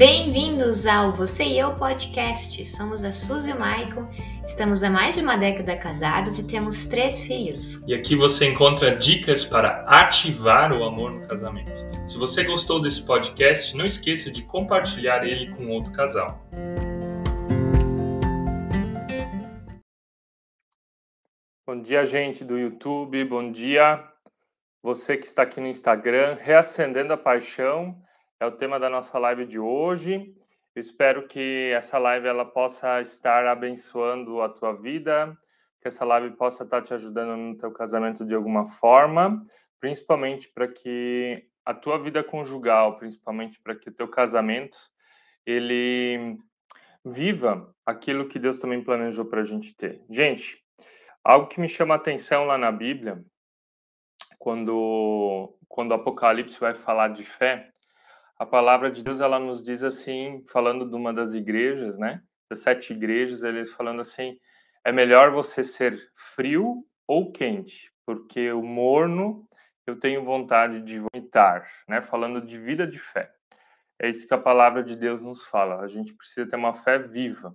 Bem-vindos ao Você e Eu Podcast. Somos a Suzy e o Maicon, estamos há mais de uma década casados e temos três filhos. E aqui você encontra dicas para ativar o amor no casamento. Se você gostou desse podcast, não esqueça de compartilhar ele com outro casal. Bom dia, gente do YouTube, bom dia. Você que está aqui no Instagram, reacendendo a paixão é o tema da nossa live de hoje. Eu espero que essa live ela possa estar abençoando a tua vida, que essa live possa estar te ajudando no teu casamento de alguma forma, principalmente para que a tua vida conjugal, principalmente para que o teu casamento ele viva aquilo que Deus também planejou para a gente ter. Gente, algo que me chama a atenção lá na Bíblia, quando quando o Apocalipse vai falar de fé, a palavra de Deus ela nos diz assim, falando de uma das igrejas, né? Das sete igrejas, eles falando assim: é melhor você ser frio ou quente, porque o morno eu tenho vontade de vomitar, né? Falando de vida de fé. É isso que a palavra de Deus nos fala. A gente precisa ter uma fé viva,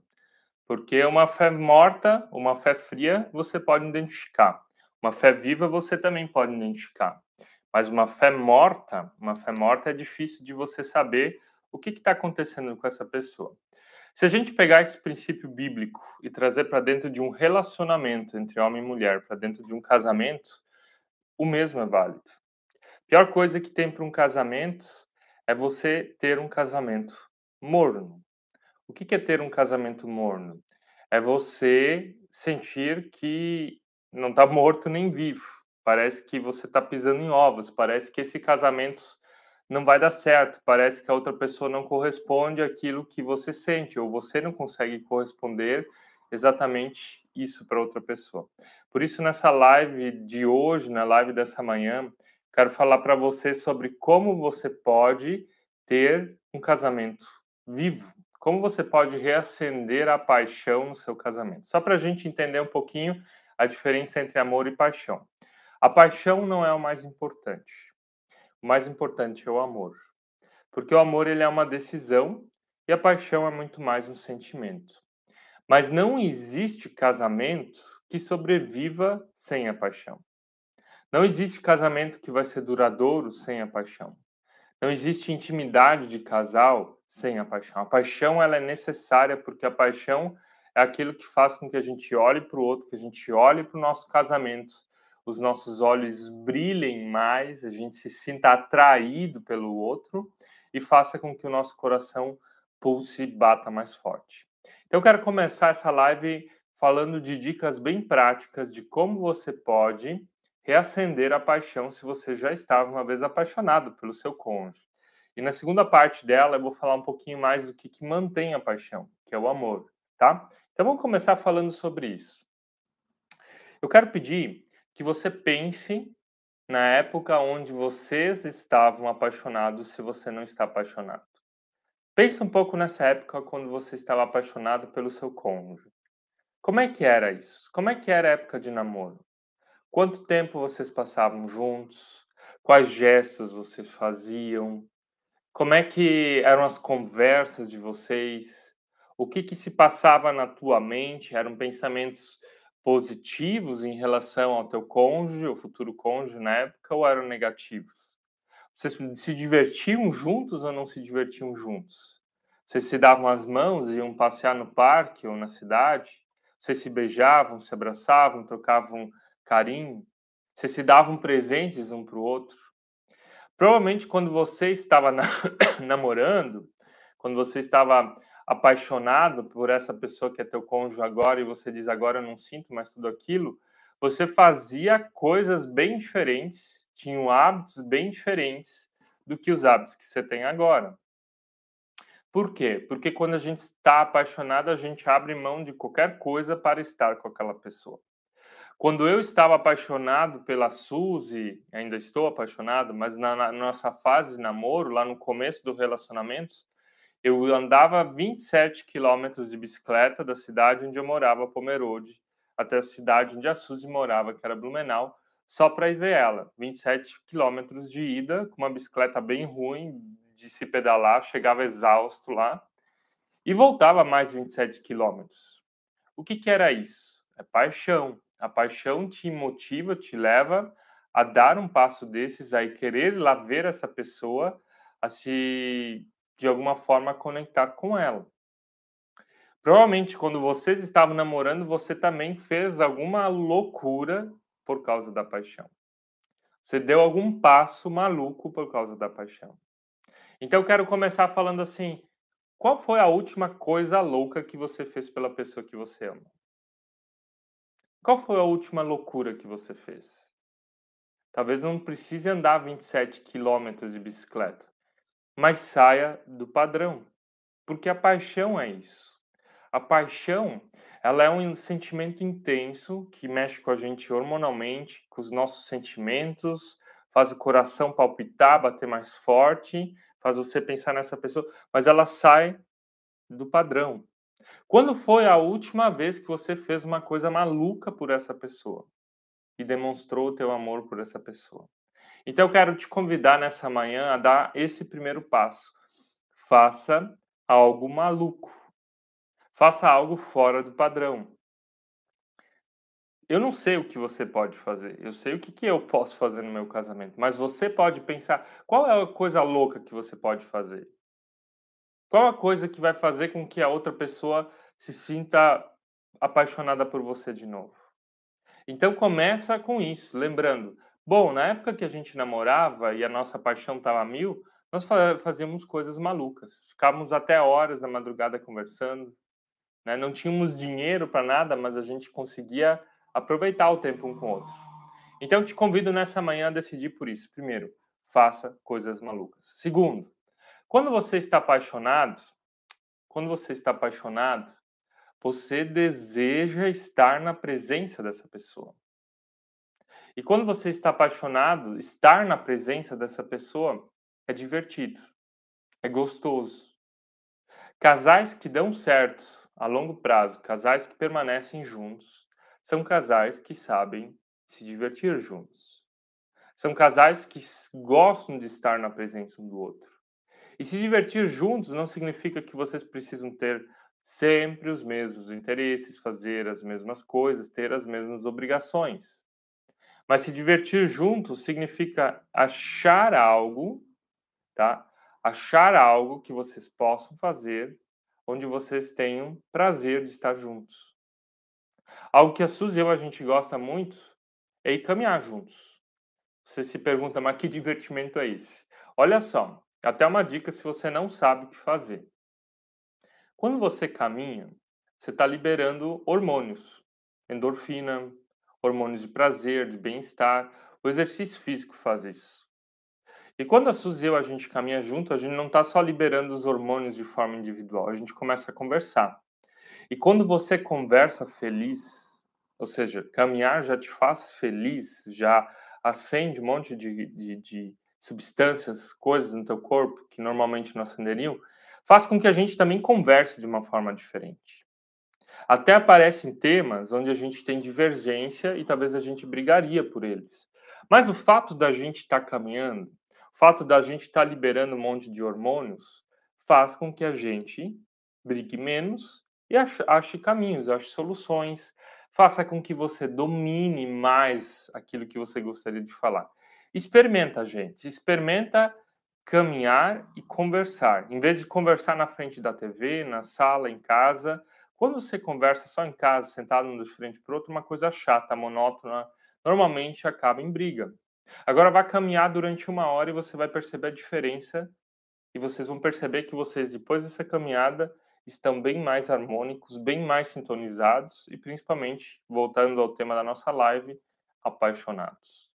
porque uma fé morta, uma fé fria, você pode identificar. Uma fé viva você também pode identificar. Mas uma fé morta, uma fé morta é difícil de você saber o que está acontecendo com essa pessoa. Se a gente pegar esse princípio bíblico e trazer para dentro de um relacionamento entre homem e mulher, para dentro de um casamento, o mesmo é válido. A pior coisa que tem para um casamento é você ter um casamento morno. O que é ter um casamento morno? É você sentir que não está morto nem vivo. Parece que você está pisando em ovos, parece que esse casamento não vai dar certo, parece que a outra pessoa não corresponde àquilo que você sente, ou você não consegue corresponder exatamente isso para outra pessoa. Por isso, nessa live de hoje, na live dessa manhã, quero falar para você sobre como você pode ter um casamento vivo, como você pode reacender a paixão no seu casamento. Só para a gente entender um pouquinho a diferença entre amor e paixão. A paixão não é o mais importante. O mais importante é o amor. Porque o amor ele é uma decisão e a paixão é muito mais um sentimento. Mas não existe casamento que sobreviva sem a paixão. Não existe casamento que vai ser duradouro sem a paixão. Não existe intimidade de casal sem a paixão. A paixão ela é necessária porque a paixão é aquilo que faz com que a gente olhe para o outro, que a gente olhe para o nosso casamento os nossos olhos brilhem mais, a gente se sinta atraído pelo outro e faça com que o nosso coração pulse e bata mais forte. Então, eu quero começar essa live falando de dicas bem práticas de como você pode reacender a paixão se você já estava uma vez apaixonado pelo seu cônjuge. E na segunda parte dela, eu vou falar um pouquinho mais do que, que mantém a paixão, que é o amor, tá? Então, vamos começar falando sobre isso. Eu quero pedir que você pense na época onde vocês estavam apaixonados, se você não está apaixonado. Pense um pouco nessa época quando você estava apaixonado pelo seu cônjuge. Como é que era isso? Como é que era a época de namoro? Quanto tempo vocês passavam juntos? Quais gestos vocês faziam? Como é que eram as conversas de vocês? O que, que se passava na tua mente? Eram pensamentos positivos em relação ao teu cônjuge, o futuro cônjuge na época, ou eram negativos? Vocês se divertiam juntos ou não se divertiam juntos? Vocês se davam as mãos e iam passear no parque ou na cidade? Vocês se beijavam, se abraçavam, trocavam carinho? Vocês se davam presentes um para o outro? Provavelmente quando você estava na... namorando, quando você estava apaixonado por essa pessoa que é teu cônjuge agora e você diz agora eu não sinto mais tudo aquilo, você fazia coisas bem diferentes, tinha hábitos bem diferentes do que os hábitos que você tem agora. Por quê? Porque quando a gente está apaixonado, a gente abre mão de qualquer coisa para estar com aquela pessoa. Quando eu estava apaixonado pela Suzy, ainda estou apaixonado, mas na, na nossa fase de namoro, lá no começo do relacionamento, eu andava 27 quilômetros de bicicleta da cidade onde eu morava, Pomerode, até a cidade onde a Suzy morava, que era Blumenau, só para ir ver ela. 27 quilômetros de ida, com uma bicicleta bem ruim de se pedalar, chegava exausto lá e voltava mais 27 quilômetros. O que, que era isso? É paixão. A paixão te motiva, te leva a dar um passo desses, a querer lá ver essa pessoa, a se de alguma forma conectar com ela. Provavelmente quando vocês estavam namorando, você também fez alguma loucura por causa da paixão. Você deu algum passo maluco por causa da paixão. Então eu quero começar falando assim: qual foi a última coisa louca que você fez pela pessoa que você ama? Qual foi a última loucura que você fez? Talvez não precise andar 27 quilômetros de bicicleta, mas saia do padrão, porque a paixão é isso. A paixão, ela é um sentimento intenso que mexe com a gente hormonalmente, com os nossos sentimentos, faz o coração palpitar, bater mais forte, faz você pensar nessa pessoa, mas ela sai do padrão. Quando foi a última vez que você fez uma coisa maluca por essa pessoa e demonstrou o teu amor por essa pessoa? Então eu quero te convidar nessa manhã a dar esse primeiro passo. Faça algo maluco. Faça algo fora do padrão. Eu não sei o que você pode fazer, eu sei o que, que eu posso fazer no meu casamento, mas você pode pensar qual é a coisa louca que você pode fazer? Qual a coisa que vai fazer com que a outra pessoa se sinta apaixonada por você de novo? Então começa com isso, lembrando, bom, na época que a gente namorava e a nossa paixão estava mil, nós fazíamos coisas malucas, ficávamos até horas da madrugada conversando, né? não tínhamos dinheiro para nada, mas a gente conseguia aproveitar o tempo um com o outro. Então, te convido nessa manhã a decidir por isso. Primeiro, faça coisas malucas. Segundo, quando você está apaixonado, quando você está apaixonado, você deseja estar na presença dessa pessoa. E quando você está apaixonado, estar na presença dessa pessoa é divertido, é gostoso. Casais que dão certo a longo prazo, casais que permanecem juntos, são casais que sabem se divertir juntos. São casais que gostam de estar na presença um do outro. E se divertir juntos não significa que vocês precisam ter sempre os mesmos interesses, fazer as mesmas coisas, ter as mesmas obrigações. Mas se divertir juntos significa achar algo, tá? Achar algo que vocês possam fazer onde vocês tenham prazer de estar juntos. Algo que a Suzy e eu a gente gosta muito é ir caminhar juntos. Você se pergunta, mas que divertimento é esse? Olha só, até uma dica se você não sabe o que fazer. Quando você caminha, você está liberando hormônios, endorfina, hormônios de prazer, de bem-estar. O exercício físico faz isso. E quando a Suzy e a gente caminha junto, a gente não está só liberando os hormônios de forma individual, a gente começa a conversar. E quando você conversa feliz, ou seja, caminhar já te faz feliz, já acende um monte de, de, de substâncias, coisas no teu corpo que normalmente não acenderiam, faz com que a gente também converse de uma forma diferente. Até aparecem temas onde a gente tem divergência e talvez a gente brigaria por eles. Mas o fato da gente estar tá caminhando, o fato da gente estar tá liberando um monte de hormônios, faz com que a gente brigue menos e ache, caminhos, ache soluções, faça com que você domine mais aquilo que você gostaria de falar. Experimenta, gente, experimenta caminhar e conversar. Em vez de conversar na frente da TV, na sala, em casa, quando você conversa só em casa, sentado um de frente para outro, uma coisa chata, monótona, normalmente acaba em briga. Agora vá caminhar durante uma hora e você vai perceber a diferença e vocês vão perceber que vocês, depois dessa caminhada, estão bem mais harmônicos, bem mais sintonizados e, principalmente, voltando ao tema da nossa live, apaixonados.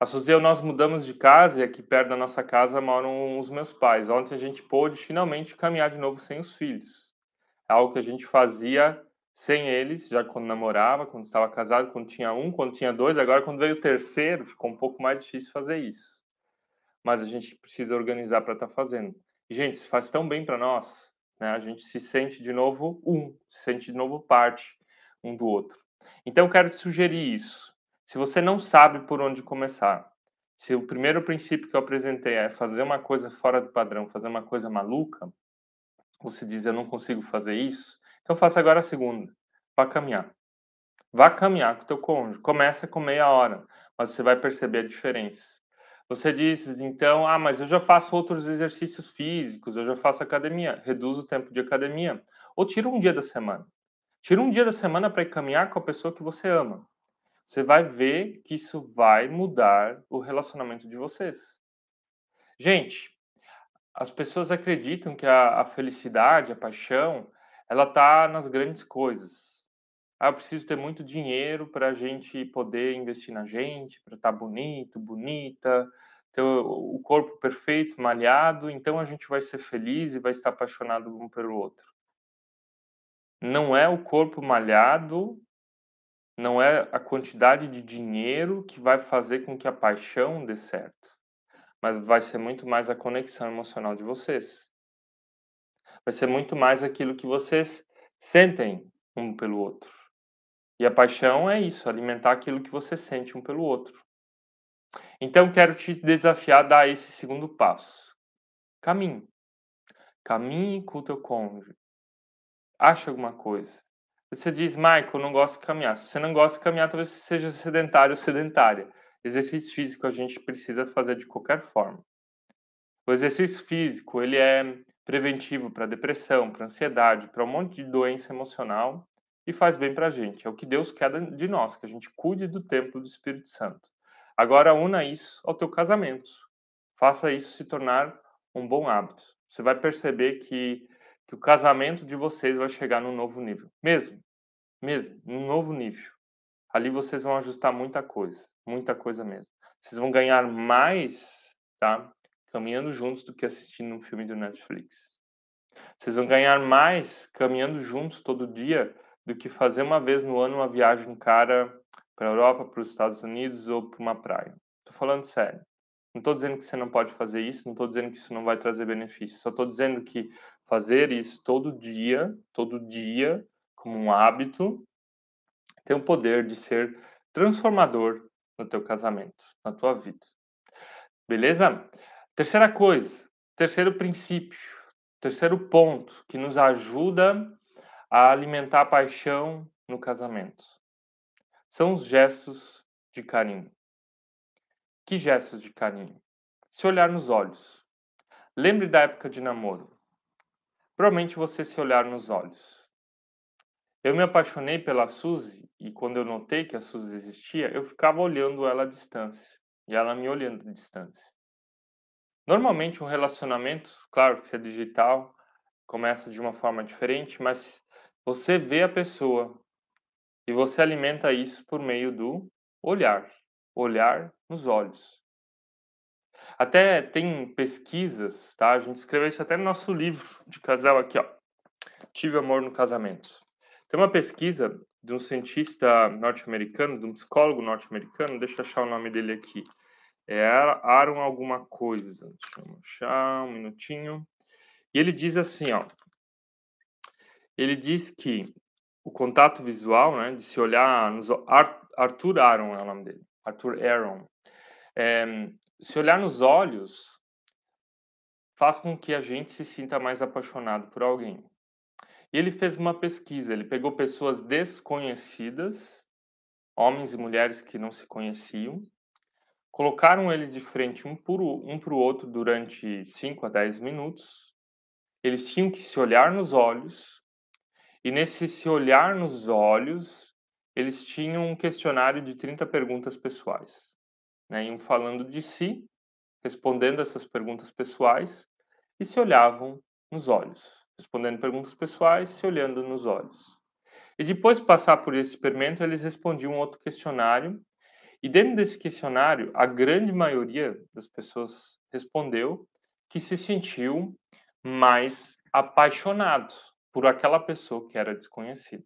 A eu, nós mudamos de casa e aqui perto da nossa casa moram os meus pais. Ontem a gente pôde finalmente caminhar de novo sem os filhos. É algo que a gente fazia sem eles, já quando namorava, quando estava casado, quando tinha um, quando tinha dois. Agora, quando veio o terceiro, ficou um pouco mais difícil fazer isso. Mas a gente precisa organizar para estar tá fazendo. E, gente, isso faz tão bem para nós. Né? A gente se sente de novo um, se sente de novo parte um do outro. Então, eu quero te sugerir isso. Se você não sabe por onde começar, se o primeiro princípio que eu apresentei é fazer uma coisa fora do padrão, fazer uma coisa maluca, você diz eu não consigo fazer isso, então faça agora a segunda. Vá caminhar. Vá caminhar com o teu cônjuge. Começa com meia hora, mas você vai perceber a diferença. Você diz, então, ah, mas eu já faço outros exercícios físicos, eu já faço academia. Reduz o tempo de academia. Ou tira um dia da semana. Tira um dia da semana para ir caminhar com a pessoa que você ama. Você vai ver que isso vai mudar o relacionamento de vocês. Gente, as pessoas acreditam que a, a felicidade, a paixão, ela tá nas grandes coisas. Ah, eu preciso ter muito dinheiro para a gente poder investir na gente, para estar tá bonito, bonita, ter o, corpo perfeito, malhado, então a gente vai ser feliz e vai estar apaixonado um pelo outro. Não é o corpo malhado, não é a quantidade de dinheiro que vai fazer com que a paixão dê certo, mas vai ser muito mais a conexão emocional de vocês. Vai ser muito mais aquilo que vocês sentem um pelo outro. E a paixão é isso, alimentar aquilo que você sente um pelo outro. Então quero te desafiar a dar esse segundo passo. Caminhe. Caminhe com o teu cônjuge. Ache alguma coisa. Você diz, Michael, não gosto de caminhar. Se você não gosta de caminhar, talvez você seja sedentário ou sedentária. Exercício físico a gente precisa fazer de qualquer forma. O exercício físico, ele é preventivo para depressão, para ansiedade, para um monte de doença emocional e faz bem para a gente. É o que Deus quer de nós, que a gente cuide do templo do Espírito Santo. Agora, una isso ao teu casamento. Faça isso se tornar um bom hábito. Você vai perceber que, que o casamento de vocês vai chegar num novo nível. Mesmo, mesmo, num novo nível. Ali vocês vão ajustar muita coisa, muita coisa mesmo. Vocês vão ganhar mais, tá? Caminhando juntos do que assistindo um filme do Netflix. Vocês vão ganhar mais caminhando juntos todo dia do que fazer uma vez no ano uma viagem cara para a Europa, para os Estados Unidos ou para uma praia. Estou falando sério. Não estou dizendo que você não pode fazer isso, não estou dizendo que isso não vai trazer benefício. Só estou dizendo que fazer isso todo dia, todo dia, como um hábito, tem o poder de ser transformador no teu casamento, na tua vida. Beleza? Terceira coisa, terceiro princípio, terceiro ponto que nos ajuda a alimentar a paixão no casamento. São os gestos de carinho. Que gestos de carinho? Se olhar nos olhos. Lembre da época de namoro. Provavelmente você se olhar nos olhos. Eu me apaixonei pela Suzy e quando eu notei que a Suzy existia, eu ficava olhando ela à distância e ela me olhando à distância. Normalmente um relacionamento, claro que se é digital, começa de uma forma diferente, mas você vê a pessoa e você alimenta isso por meio do olhar, olhar nos olhos. Até tem pesquisas, tá? A gente escreveu isso até no nosso livro de casal aqui, ó. Tive amor no casamento. Tem uma pesquisa de um cientista norte-americano, de um psicólogo norte-americano, deixa eu achar o nome dele aqui. É Aaron alguma coisa. Deixa eu achar um minutinho. E ele diz assim, ó. Ele diz que o contato visual, né, de se olhar nos Arthur Aaron é o nome dele, Arthur Aaron, é, se olhar nos olhos faz com que a gente se sinta mais apaixonado por alguém. E ele fez uma pesquisa, ele pegou pessoas desconhecidas, homens e mulheres que não se conheciam, colocaram eles de frente um para o outro durante 5 a 10 minutos. Eles tinham que se olhar nos olhos e nesse se olhar nos olhos, eles tinham um questionário de 30 perguntas pessoais. Né? Iam falando de si, respondendo essas perguntas pessoais, e se olhavam nos olhos. Respondendo perguntas pessoais, se olhando nos olhos. E depois de passar por esse experimento, eles respondiam outro questionário. E dentro desse questionário, a grande maioria das pessoas respondeu que se sentiu mais apaixonado por aquela pessoa que era desconhecida.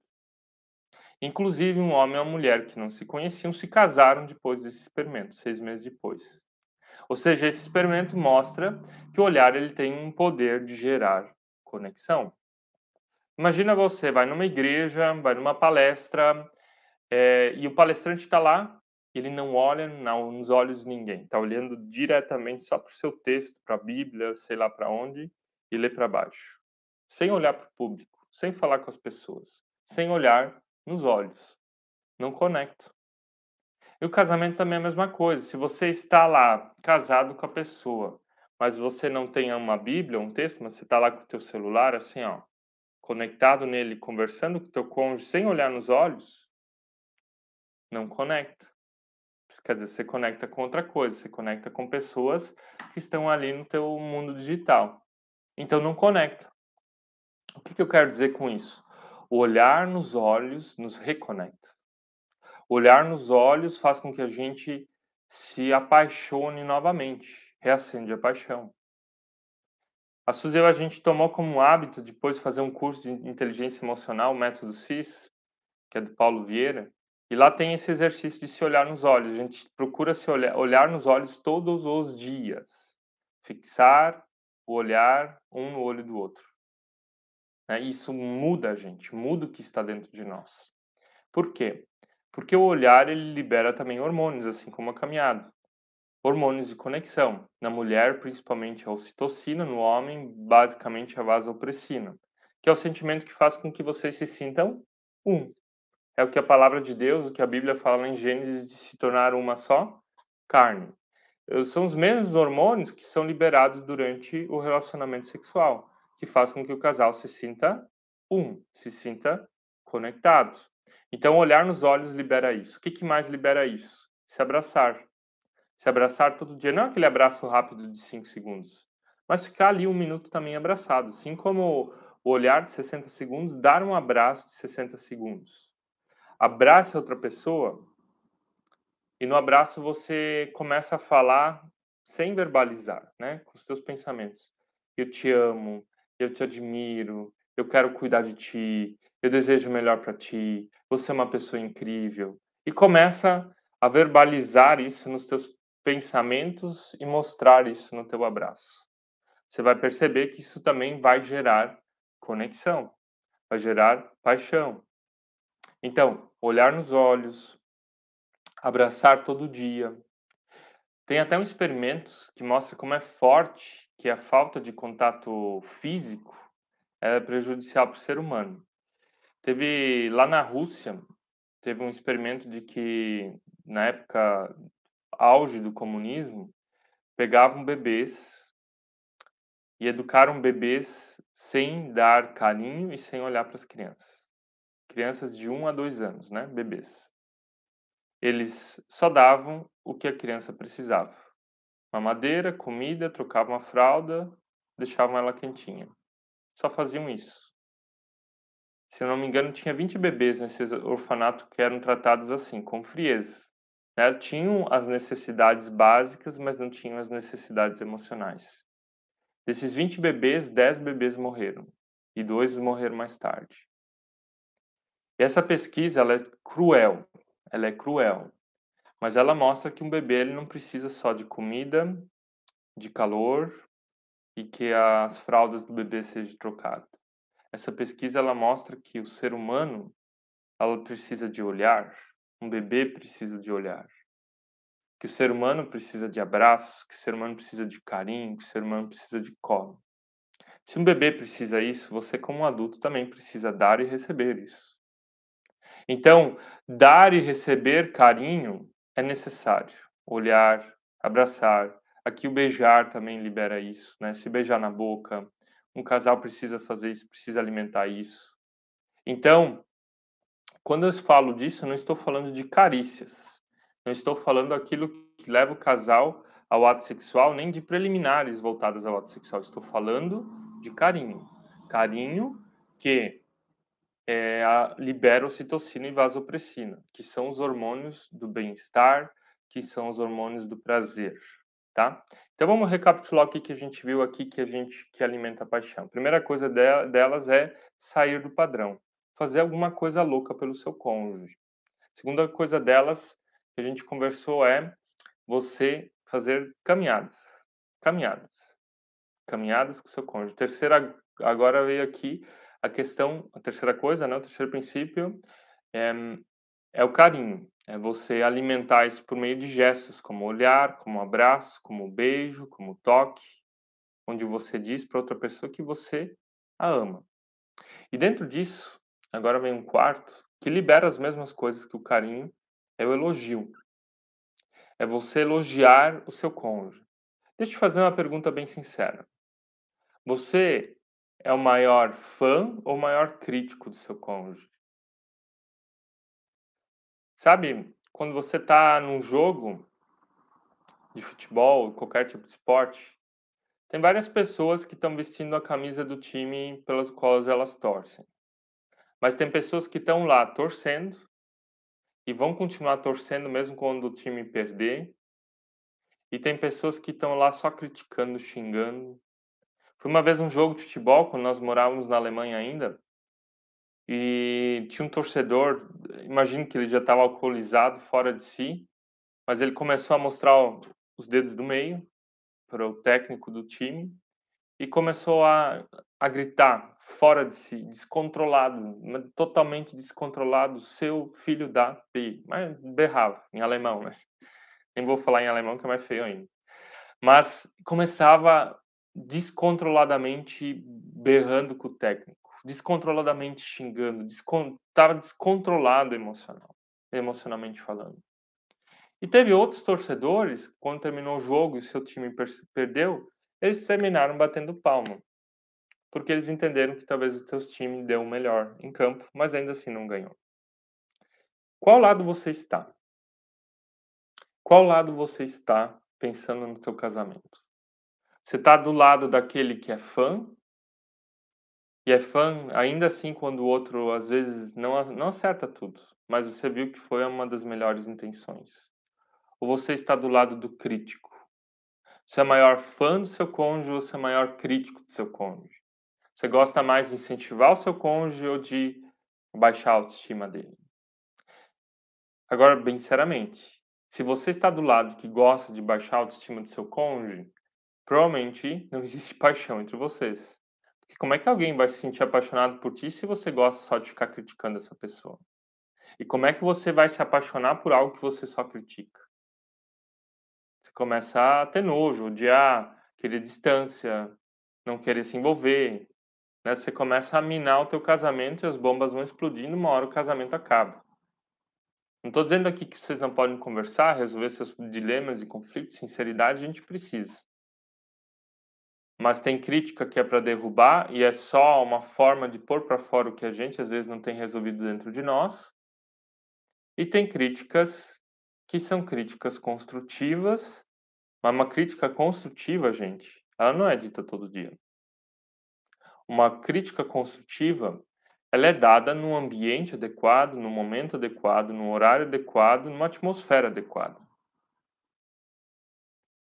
Inclusive, um homem e uma mulher que não se conheciam se casaram depois desse experimento, seis meses depois. Ou seja, esse experimento mostra que o olhar ele tem um poder de gerar conexão. Imagina você vai numa igreja, vai numa palestra, é, e o palestrante está lá, ele não olha nos olhos de ninguém, está olhando diretamente só para o seu texto, para a Bíblia, sei lá para onde, e lê para baixo, sem olhar para o público, sem falar com as pessoas, sem olhar nos olhos. Não conecta. E o casamento também é a mesma coisa. Se você está lá casado com a pessoa, mas você não tem uma Bíblia, um texto, mas você está lá com o teu celular, assim, ó, conectado nele, conversando com o teu cônjuge sem olhar nos olhos, não conecta. Quer dizer, você conecta com outra coisa, você conecta com pessoas que estão ali no teu mundo digital. Então não conecta. O que, que eu quero dizer com isso? O olhar nos olhos nos reconecta. O olhar nos olhos faz com que a gente se apaixone novamente, reacende a paixão. A Suzy a gente tomou como hábito depois de fazer um curso de inteligência emocional, o método CIS, que é do Paulo Vieira, e lá tem esse exercício de se olhar nos olhos. A gente procura se olhar, olhar nos olhos todos os dias. Fixar o olhar um no olho do outro. Né? Isso muda a gente, muda o que está dentro de nós. Por quê? Porque o olhar ele libera também hormônios, assim como a caminhada. Hormônios de conexão. Na mulher, principalmente a ocitocina, no homem, basicamente a vasopressina, que é o sentimento que faz com que vocês se sintam um é o que a palavra de Deus, o que a Bíblia fala em Gênesis de se tornar uma só carne. São os mesmos hormônios que são liberados durante o relacionamento sexual, que faz com que o casal se sinta um, se sinta conectado. Então, olhar nos olhos libera isso. O que, que mais libera isso? Se abraçar. Se abraçar todo dia. Não é aquele abraço rápido de 5 segundos, mas ficar ali um minuto também abraçado. Assim como o olhar de 60 segundos, dar um abraço de 60 segundos abraça outra pessoa e no abraço você começa a falar sem verbalizar, né, com os teus pensamentos. Eu te amo, eu te admiro, eu quero cuidar de ti, eu desejo o melhor para ti, você é uma pessoa incrível. E começa a verbalizar isso nos teus pensamentos e mostrar isso no teu abraço. Você vai perceber que isso também vai gerar conexão, vai gerar paixão, então, olhar nos olhos, abraçar todo dia. Tem até um experimento que mostra como é forte que a falta de contato físico é prejudicial para o ser humano. Teve lá na Rússia, teve um experimento de que na época auge do comunismo, pegavam bebês e educaram bebês sem dar carinho e sem olhar para as crianças crianças de 1 a 2 anos, né, bebês. Eles só davam o que a criança precisava. Mamadeira, comida, trocavam a fralda, deixavam ela quentinha. Só faziam isso. Se eu não me engano, tinha 20 bebês nesse orfanato que eram tratados assim, com frieza. Né? Tinham as necessidades básicas, mas não tinham as necessidades emocionais. Desses 20 bebês, 10 bebês morreram. E dois morreram mais tarde. E essa pesquisa ela é cruel, ela é cruel, mas ela mostra que um bebê ele não precisa só de comida, de calor e que as fraldas do bebê sejam trocadas. Essa pesquisa ela mostra que o ser humano ela precisa de olhar, um bebê precisa de olhar, que o ser humano precisa de abraços, que o ser humano precisa de carinho, que o ser humano precisa de colo. Se um bebê precisa isso, você como adulto também precisa dar e receber isso. Então, dar e receber carinho é necessário. Olhar, abraçar. Aqui o beijar também libera isso, né? Se beijar na boca, um casal precisa fazer isso, precisa alimentar isso. Então, quando eu falo disso, eu não estou falando de carícias. Não estou falando aquilo que leva o casal ao ato sexual, nem de preliminares voltadas ao ato sexual. Estou falando de carinho. Carinho que é, a, libera ocitocina e vasopressina, que são os hormônios do bem-estar, que são os hormônios do prazer, tá? Então vamos recapitular o que, que a gente viu aqui que a gente que alimenta a paixão. A primeira coisa de, delas é sair do padrão, fazer alguma coisa louca pelo seu cônjuge. Segunda coisa delas que a gente conversou é você fazer caminhadas, caminhadas, caminhadas com seu cônjuge. Terceira agora veio aqui a questão, a terceira coisa, né, o terceiro princípio, é é o carinho. É você alimentar isso por meio de gestos, como olhar, como abraço, como beijo, como toque, onde você diz para outra pessoa que você a ama. E dentro disso, agora vem um quarto que libera as mesmas coisas que o carinho, é o elogio. É você elogiar o seu cônjuge. Deixa eu te fazer uma pergunta bem sincera. Você é o maior fã ou o maior crítico do seu cônjuge? Sabe, quando você está num jogo de futebol, qualquer tipo de esporte, tem várias pessoas que estão vestindo a camisa do time pelas quais elas torcem. Mas tem pessoas que estão lá torcendo e vão continuar torcendo mesmo quando o time perder. E tem pessoas que estão lá só criticando, xingando. Foi uma vez um jogo de futebol, quando nós morávamos na Alemanha ainda, e tinha um torcedor, imagino que ele já estava alcoolizado, fora de si, mas ele começou a mostrar os dedos do meio para o técnico do time e começou a, a gritar fora de si, descontrolado, totalmente descontrolado, seu filho da P. Mas berrava em alemão, né? Nem vou falar em alemão que é mais feio ainda. Mas começava descontroladamente berrando com o técnico, descontroladamente xingando, estava descon descontrolado emocional, emocionalmente falando. E teve outros torcedores, quando terminou o jogo e seu time perdeu, eles terminaram batendo palma. Porque eles entenderam que talvez o teu time deu o melhor em campo, mas ainda assim não ganhou. Qual lado você está? Qual lado você está pensando no teu casamento? Você está do lado daquele que é fã e é fã ainda assim quando o outro às vezes não, não acerta tudo, mas você viu que foi uma das melhores intenções. Ou você está do lado do crítico? Você é maior fã do seu cônjuge ou você é maior crítico do seu cônjuge? Você gosta mais de incentivar o seu cônjuge ou de baixar a autoestima dele? Agora, bem sinceramente, se você está do lado que gosta de baixar a autoestima do seu cônjuge, provavelmente não existe paixão entre vocês. Porque como é que alguém vai se sentir apaixonado por ti se você gosta só de ficar criticando essa pessoa? E como é que você vai se apaixonar por algo que você só critica? começa a ter nojo, odiar, querer distância, não querer se envolver. Né? Você começa a minar o teu casamento e as bombas vão explodindo, uma hora o casamento acaba. Não estou dizendo aqui que vocês não podem conversar, resolver seus dilemas e conflitos, sinceridade a gente precisa. Mas tem crítica que é para derrubar e é só uma forma de pôr para fora o que a gente às vezes não tem resolvido dentro de nós. E tem críticas que são críticas construtivas mas uma crítica construtiva, gente, ela não é dita todo dia. Uma crítica construtiva, ela é dada num ambiente adequado, no momento adequado, no horário adequado, numa atmosfera adequada.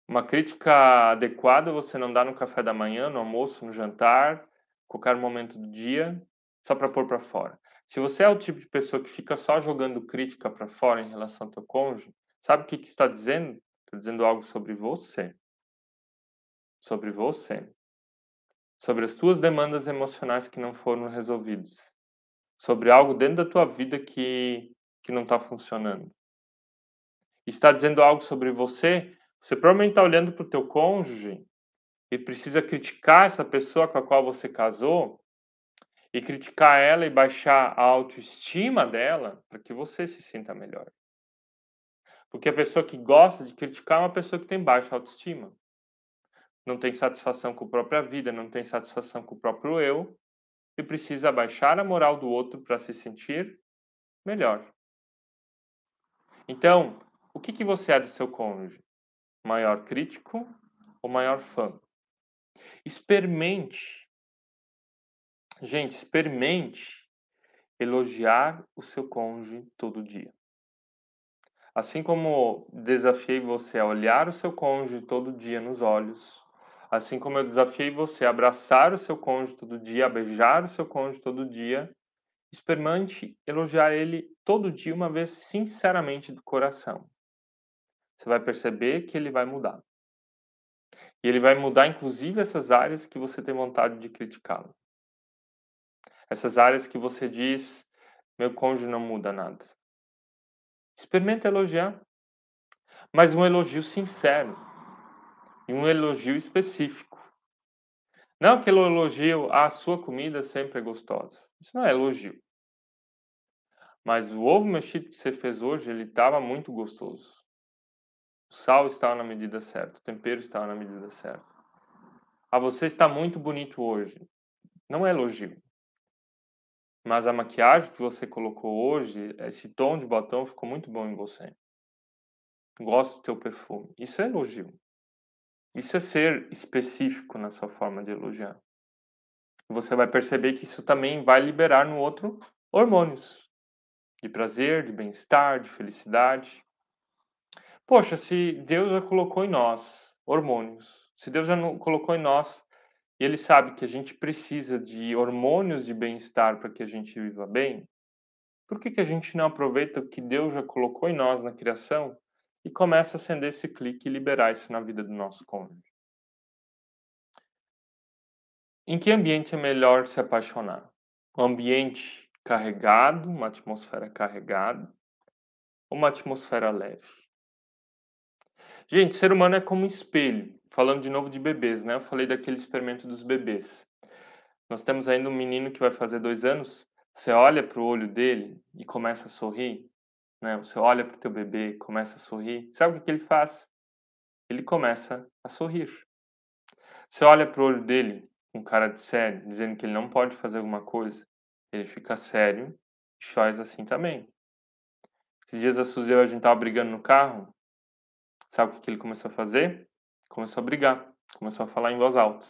Uma crítica adequada você não dá no café da manhã, no almoço, no jantar, qualquer momento do dia, só para pôr para fora. Se você é o tipo de pessoa que fica só jogando crítica para fora em relação ao teu cônjuge, sabe o que, que está dizendo? Está dizendo algo sobre você. Sobre você. Sobre as tuas demandas emocionais que não foram resolvidas. Sobre algo dentro da tua vida que, que não está funcionando. Está dizendo algo sobre você. Você provavelmente está olhando para o teu cônjuge e precisa criticar essa pessoa com a qual você casou e criticar ela e baixar a autoestima dela para que você se sinta melhor. Porque a pessoa que gosta de criticar é uma pessoa que tem baixa autoestima. Não tem satisfação com a própria vida, não tem satisfação com o próprio eu e precisa baixar a moral do outro para se sentir melhor. Então, o que, que você é do seu cônjuge? Maior crítico ou maior fã? Experimente. Gente, experimente elogiar o seu cônjuge todo dia. Assim como desafiei você a olhar o seu cônjuge todo dia nos olhos, assim como eu desafiei você a abraçar o seu cônjuge todo dia, a beijar o seu cônjuge todo dia, experimente elogiar ele todo dia, uma vez sinceramente do coração. Você vai perceber que ele vai mudar. E ele vai mudar, inclusive, essas áreas que você tem vontade de criticá-lo. Essas áreas que você diz, meu cônjuge não muda nada. Experimenta elogiar. Mas um elogio sincero. E um elogio específico. Não aquele elogio, ah, a sua comida sempre é gostosa. Isso não é elogio. Mas o ovo mexido que você fez hoje, ele estava muito gostoso. O sal estava na medida certa, o tempero estava na medida certa. Ah, você está muito bonito hoje. Não é elogio. Mas a maquiagem que você colocou hoje, esse tom de batom ficou muito bom em você. Gosto do teu perfume. Isso é elogio. Isso é ser específico na sua forma de elogiar. Você vai perceber que isso também vai liberar no outro hormônios de prazer, de bem-estar, de felicidade. Poxa, se Deus já colocou em nós hormônios, se Deus já colocou em nós e Ele sabe que a gente precisa de hormônios de bem-estar para que a gente viva bem, por que, que a gente não aproveita o que Deus já colocou em nós na criação e começa a acender esse clique e liberar isso na vida do nosso cônjuge? Em que ambiente é melhor se apaixonar? Um ambiente carregado, uma atmosfera carregada, ou uma atmosfera leve? Gente, ser humano é como um espelho falando de novo de bebês, né? Eu falei daquele experimento dos bebês. Nós temos ainda um menino que vai fazer dois anos. Você olha para o olho dele e começa a sorrir, né? Você olha para o teu bebê começa a sorrir. Sabe o que, ele faz? Ele começa a sorrir. Você olha para o olho dele com cara de sério, dizendo que ele não pode fazer alguma coisa. Ele fica sério e faz assim também. Esses dias a Suzy e a gente tava brigando no carro. Sabe o que ele começou a fazer? começou a brigar, começou a falar em voz alta.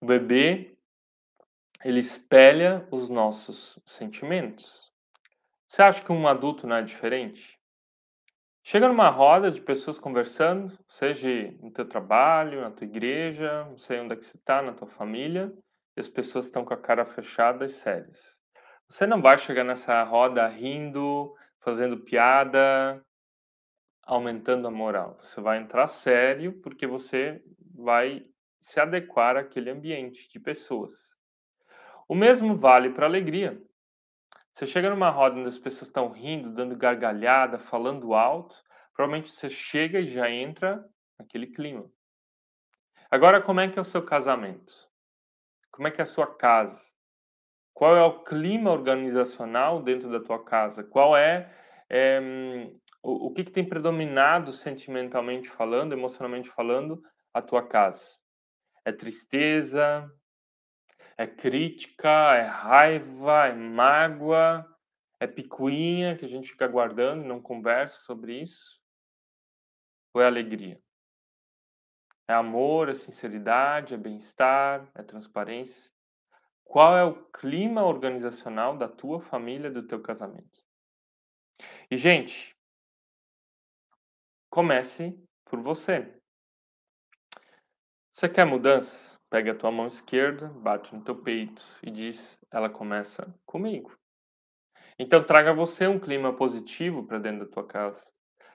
O bebê, ele espelha os nossos sentimentos. Você acha que um adulto não é diferente? Chega numa roda de pessoas conversando, seja no teu trabalho, na tua igreja, não sei onde é que você está, na tua família, e as pessoas estão com a cara fechada e sérias. Você não vai chegar nessa roda rindo, fazendo piada, aumentando a moral. Você vai entrar sério porque você vai se adequar àquele ambiente de pessoas. O mesmo vale para alegria. Você chega numa roda onde as pessoas estão rindo, dando gargalhada, falando alto, provavelmente você chega e já entra naquele clima. Agora, como é que é o seu casamento? Como é que é a sua casa? Qual é o clima organizacional dentro da tua casa? Qual é, é o, o que, que tem predominado sentimentalmente falando, emocionalmente falando, a tua casa? É tristeza? É crítica? É raiva? É mágoa? É picuinha que a gente fica guardando e não conversa sobre isso? Ou é alegria? É amor, é sinceridade, é bem-estar, é transparência? Qual é o clima organizacional da tua família, do teu casamento? E, gente, Comece por você. Você quer mudança? Pega a tua mão esquerda, bate no teu peito e diz: ela começa comigo. Então traga você um clima positivo para dentro da tua casa.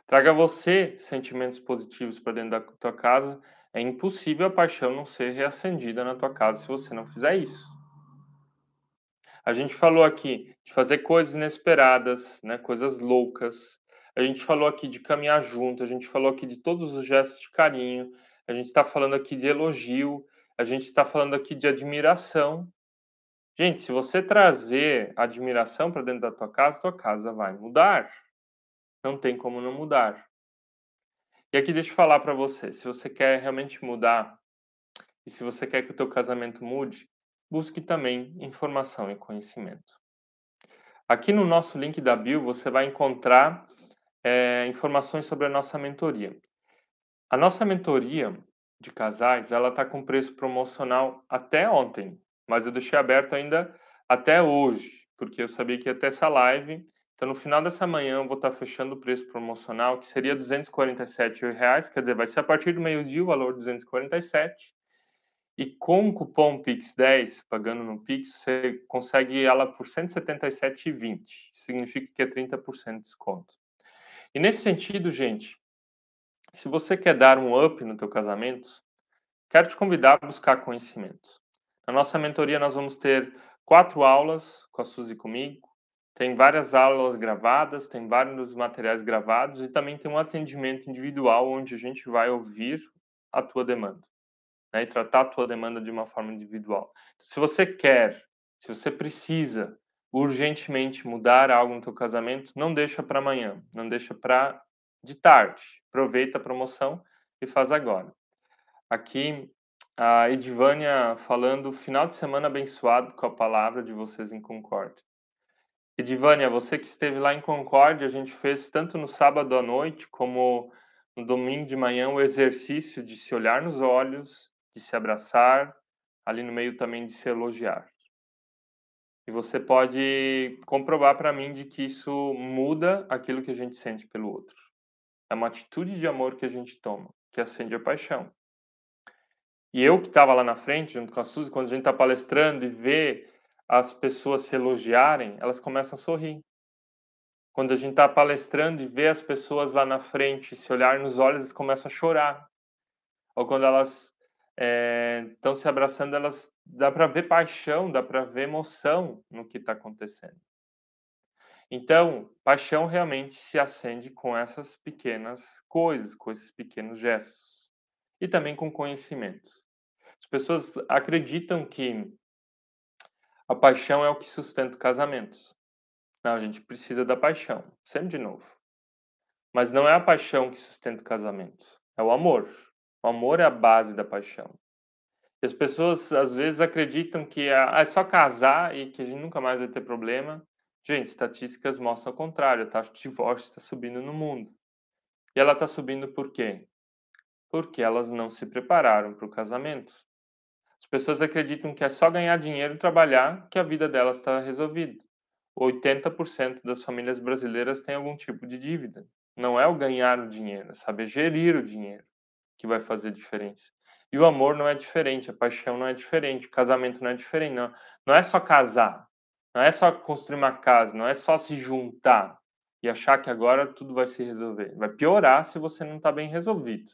Traga você sentimentos positivos para dentro da tua casa. É impossível a paixão não ser reacendida na tua casa se você não fizer isso. A gente falou aqui de fazer coisas inesperadas, né, coisas loucas, a gente falou aqui de caminhar junto, a gente falou aqui de todos os gestos de carinho, a gente está falando aqui de elogio, a gente está falando aqui de admiração. Gente, se você trazer admiração para dentro da tua casa, tua casa vai mudar. Não tem como não mudar. E aqui deixa eu falar para você, se você quer realmente mudar e se você quer que o teu casamento mude, busque também informação e conhecimento. Aqui no nosso link da bio você vai encontrar é, informações sobre a nossa mentoria. A nossa mentoria de casais, ela está com preço promocional até ontem, mas eu deixei aberto ainda até hoje, porque eu sabia que ia ter essa live. Então, no final dessa manhã, eu vou estar tá fechando o preço promocional, que seria 247 reais, quer dizer, vai ser a partir do meio-dia o valor 247. E com o cupom PIX10, pagando no PIX, você consegue ela por R$ 177,20. Significa que é 30% de desconto. E nesse sentido, gente, se você quer dar um up no teu casamento, quero te convidar a buscar conhecimento. Na nossa mentoria nós vamos ter quatro aulas com a Suzy comigo. tem várias aulas gravadas, tem vários materiais gravados e também tem um atendimento individual onde a gente vai ouvir a tua demanda né, e tratar a tua demanda de uma forma individual. Se você quer, se você precisa urgentemente mudar algo no teu casamento, não deixa para amanhã, não deixa para de tarde. Aproveita a promoção e faz agora. Aqui a Edivânia falando final de semana abençoado com a palavra de vocês em Concórdia. Edivânia, você que esteve lá em Concórdia, a gente fez tanto no sábado à noite como no domingo de manhã o exercício de se olhar nos olhos, de se abraçar, ali no meio também de se elogiar. E você pode comprovar para mim de que isso muda aquilo que a gente sente pelo outro. É uma atitude de amor que a gente toma, que acende a paixão. E eu que estava lá na frente, junto com a Suzy, quando a gente está palestrando e vê as pessoas se elogiarem, elas começam a sorrir. Quando a gente está palestrando e vê as pessoas lá na frente se olhar nos olhos, elas começam a chorar. Ou quando elas estão eh, se abraçando, elas dá para ver paixão, dá para ver emoção no que está acontecendo. Então, paixão realmente se acende com essas pequenas coisas, com esses pequenos gestos. E também com conhecimento. As pessoas acreditam que a paixão é o que sustenta casamentos. Não, a gente precisa da paixão, sempre de novo. Mas não é a paixão que sustenta o casamento, é o amor. O amor é a base da paixão. E as pessoas às vezes acreditam que é, é só casar e que a gente nunca mais vai ter problema. Gente, estatísticas mostram o contrário, a taxa de divórcio está subindo no mundo. E ela está subindo por quê? Porque elas não se prepararam para o casamento. As pessoas acreditam que é só ganhar dinheiro e trabalhar que a vida delas está resolvida. 80% das famílias brasileiras têm algum tipo de dívida. Não é o ganhar o dinheiro, é saber gerir o dinheiro que vai fazer diferença. E o amor não é diferente, a paixão não é diferente, o casamento não é diferente. Não, não é só casar, não é só construir uma casa, não é só se juntar e achar que agora tudo vai se resolver. Vai piorar se você não está bem resolvido.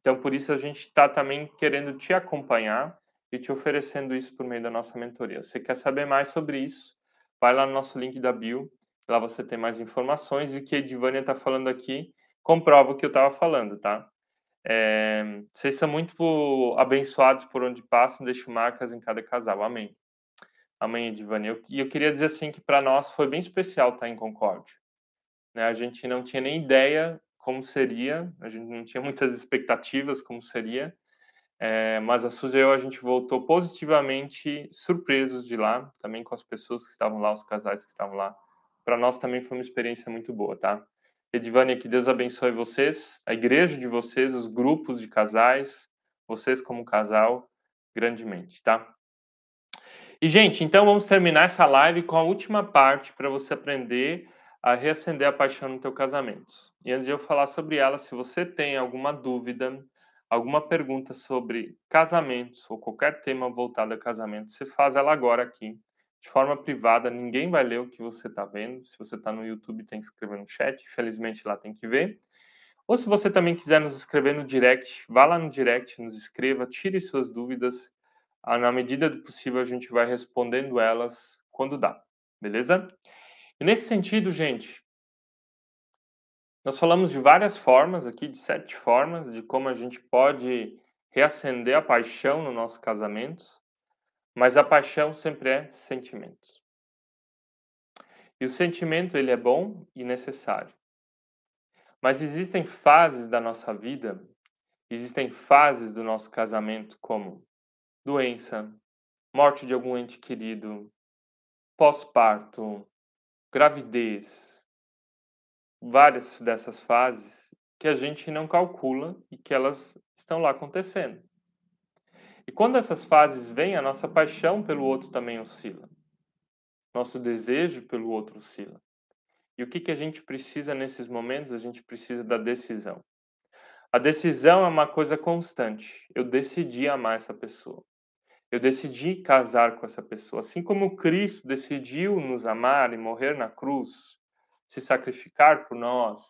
Então, por isso, a gente está também querendo te acompanhar e te oferecendo isso por meio da nossa mentoria. Você quer saber mais sobre isso? Vai lá no nosso link da bio, lá você tem mais informações e o que a Edivânia está falando aqui comprova o que eu estava falando, tá? É, vocês são muito abençoados por onde passam, deixo marcas em cada casal. Amém. Amém, Edivânia. E eu, eu, queria dizer assim que para nós foi bem especial estar em Concórdia. Né? A gente não tinha nem ideia como seria, a gente não tinha muitas expectativas como seria, é, mas a Suzy e eu, a gente voltou positivamente surpresos de lá, também com as pessoas que estavam lá, os casais que estavam lá. Para nós também foi uma experiência muito boa, tá? Edivânia, que Deus abençoe vocês, a igreja de vocês, os grupos de casais, vocês como casal, grandemente, tá? E, gente, então vamos terminar essa live com a última parte para você aprender a reacender a paixão no teu casamento. E antes de eu falar sobre ela, se você tem alguma dúvida, alguma pergunta sobre casamentos ou qualquer tema voltado a casamento, você faz ela agora aqui, de forma privada. Ninguém vai ler o que você está vendo. Se você está no YouTube, tem que escrever no chat. Infelizmente, lá tem que ver. Ou se você também quiser nos escrever no direct, vá lá no direct, nos escreva, tire suas dúvidas. Ah, na medida do possível, a gente vai respondendo elas quando dá, beleza? E nesse sentido, gente, nós falamos de várias formas aqui, de sete formas, de como a gente pode reacender a paixão no nosso casamento, mas a paixão sempre é sentimento. E o sentimento ele é bom e necessário. Mas existem fases da nossa vida, existem fases do nosso casamento como doença, morte de algum ente querido, pós-parto, gravidez, várias dessas fases que a gente não calcula e que elas estão lá acontecendo. E quando essas fases vêm, a nossa paixão pelo outro também oscila. Nosso desejo pelo outro oscila. E o que, que a gente precisa nesses momentos? A gente precisa da decisão. A decisão é uma coisa constante. Eu decidi amar essa pessoa. Eu decidi casar com essa pessoa. Assim como Cristo decidiu nos amar e morrer na cruz, se sacrificar por nós,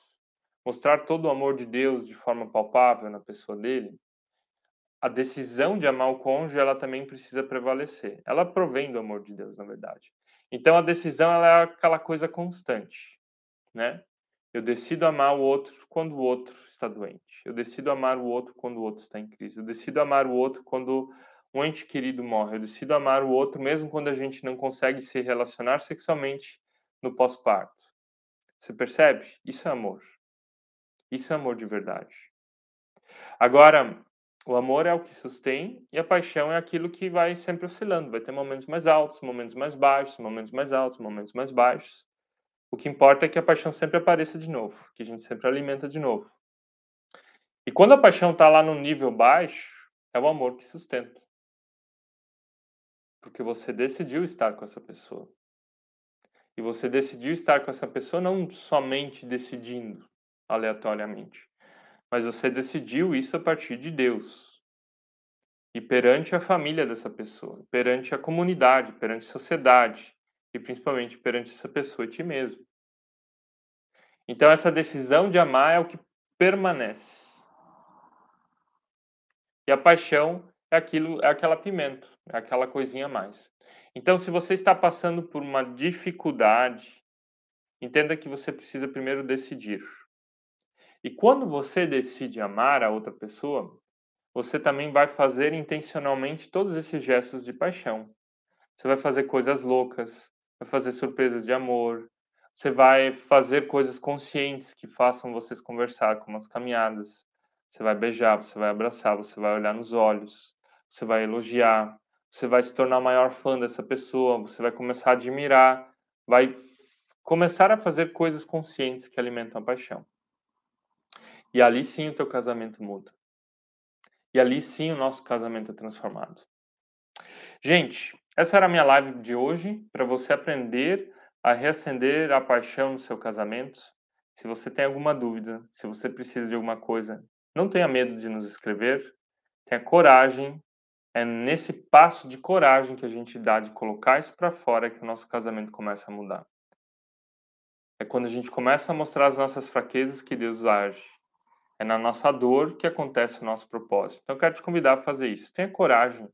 mostrar todo o amor de Deus de forma palpável na pessoa dele, a decisão de amar o cônjuge, ela também precisa prevalecer. Ela provém do amor de Deus, na verdade. Então a decisão é aquela coisa constante, né? Eu decido amar o outro quando o outro está doente. Eu decido amar o outro quando o outro está em crise. Eu decido amar o outro quando um ente querido morre. Eu decido amar o outro mesmo quando a gente não consegue se relacionar sexualmente no pós-parto. Você percebe? Isso é amor. Isso é amor de verdade. Agora, o amor é o que sustém e a paixão é aquilo que vai sempre oscilando. Vai ter momentos mais altos, momentos mais baixos, momentos mais altos, momentos mais baixos. O que importa é que a paixão sempre apareça de novo, que a gente sempre alimenta de novo. E quando a paixão está lá no nível baixo, é o amor que sustenta. Porque você decidiu estar com essa pessoa. E você decidiu estar com essa pessoa não somente decidindo aleatoriamente, mas você decidiu isso a partir de Deus. E perante a família dessa pessoa, perante a comunidade, perante a sociedade, e principalmente perante essa pessoa e ti mesmo. Então, essa decisão de amar é o que permanece. E a paixão é aquilo, é aquela pimenta, é aquela coisinha a mais. Então, se você está passando por uma dificuldade, entenda que você precisa primeiro decidir. E quando você decide amar a outra pessoa, você também vai fazer intencionalmente todos esses gestos de paixão. Você vai fazer coisas loucas, vai fazer surpresas de amor, você vai fazer coisas conscientes que façam vocês conversar, como as caminhadas. Você vai beijar, você vai abraçar, você vai olhar nos olhos, você vai elogiar, você vai se tornar o maior fã dessa pessoa, você vai começar a admirar, vai começar a fazer coisas conscientes que alimentam a paixão. E ali sim o teu casamento muda. E ali sim o nosso casamento é transformado. Gente, essa era a minha live de hoje para você aprender a reacender a paixão no seu casamento. Se você tem alguma dúvida, se você precisa de alguma coisa, não tenha medo de nos escrever. Tenha coragem é nesse passo de coragem que a gente dá de colocar isso para fora que o nosso casamento começa a mudar. É quando a gente começa a mostrar as nossas fraquezas que Deus age. É na nossa dor que acontece o nosso propósito. Então eu quero te convidar a fazer isso. Tenha coragem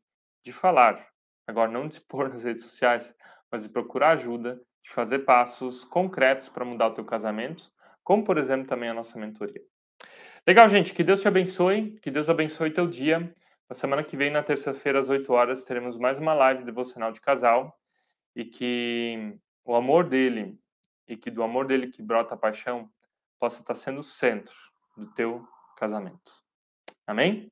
de falar. Agora, não de expor nas redes sociais, mas de procurar ajuda, de fazer passos concretos para mudar o teu casamento, como, por exemplo, também a nossa mentoria. Legal, gente. Que Deus te abençoe, que Deus abençoe teu dia. Na semana que vem, na terça-feira, às 8 horas, teremos mais uma live devocional de casal e que o amor dele e que do amor dele que brota a paixão possa estar sendo o centro do teu casamento. Amém?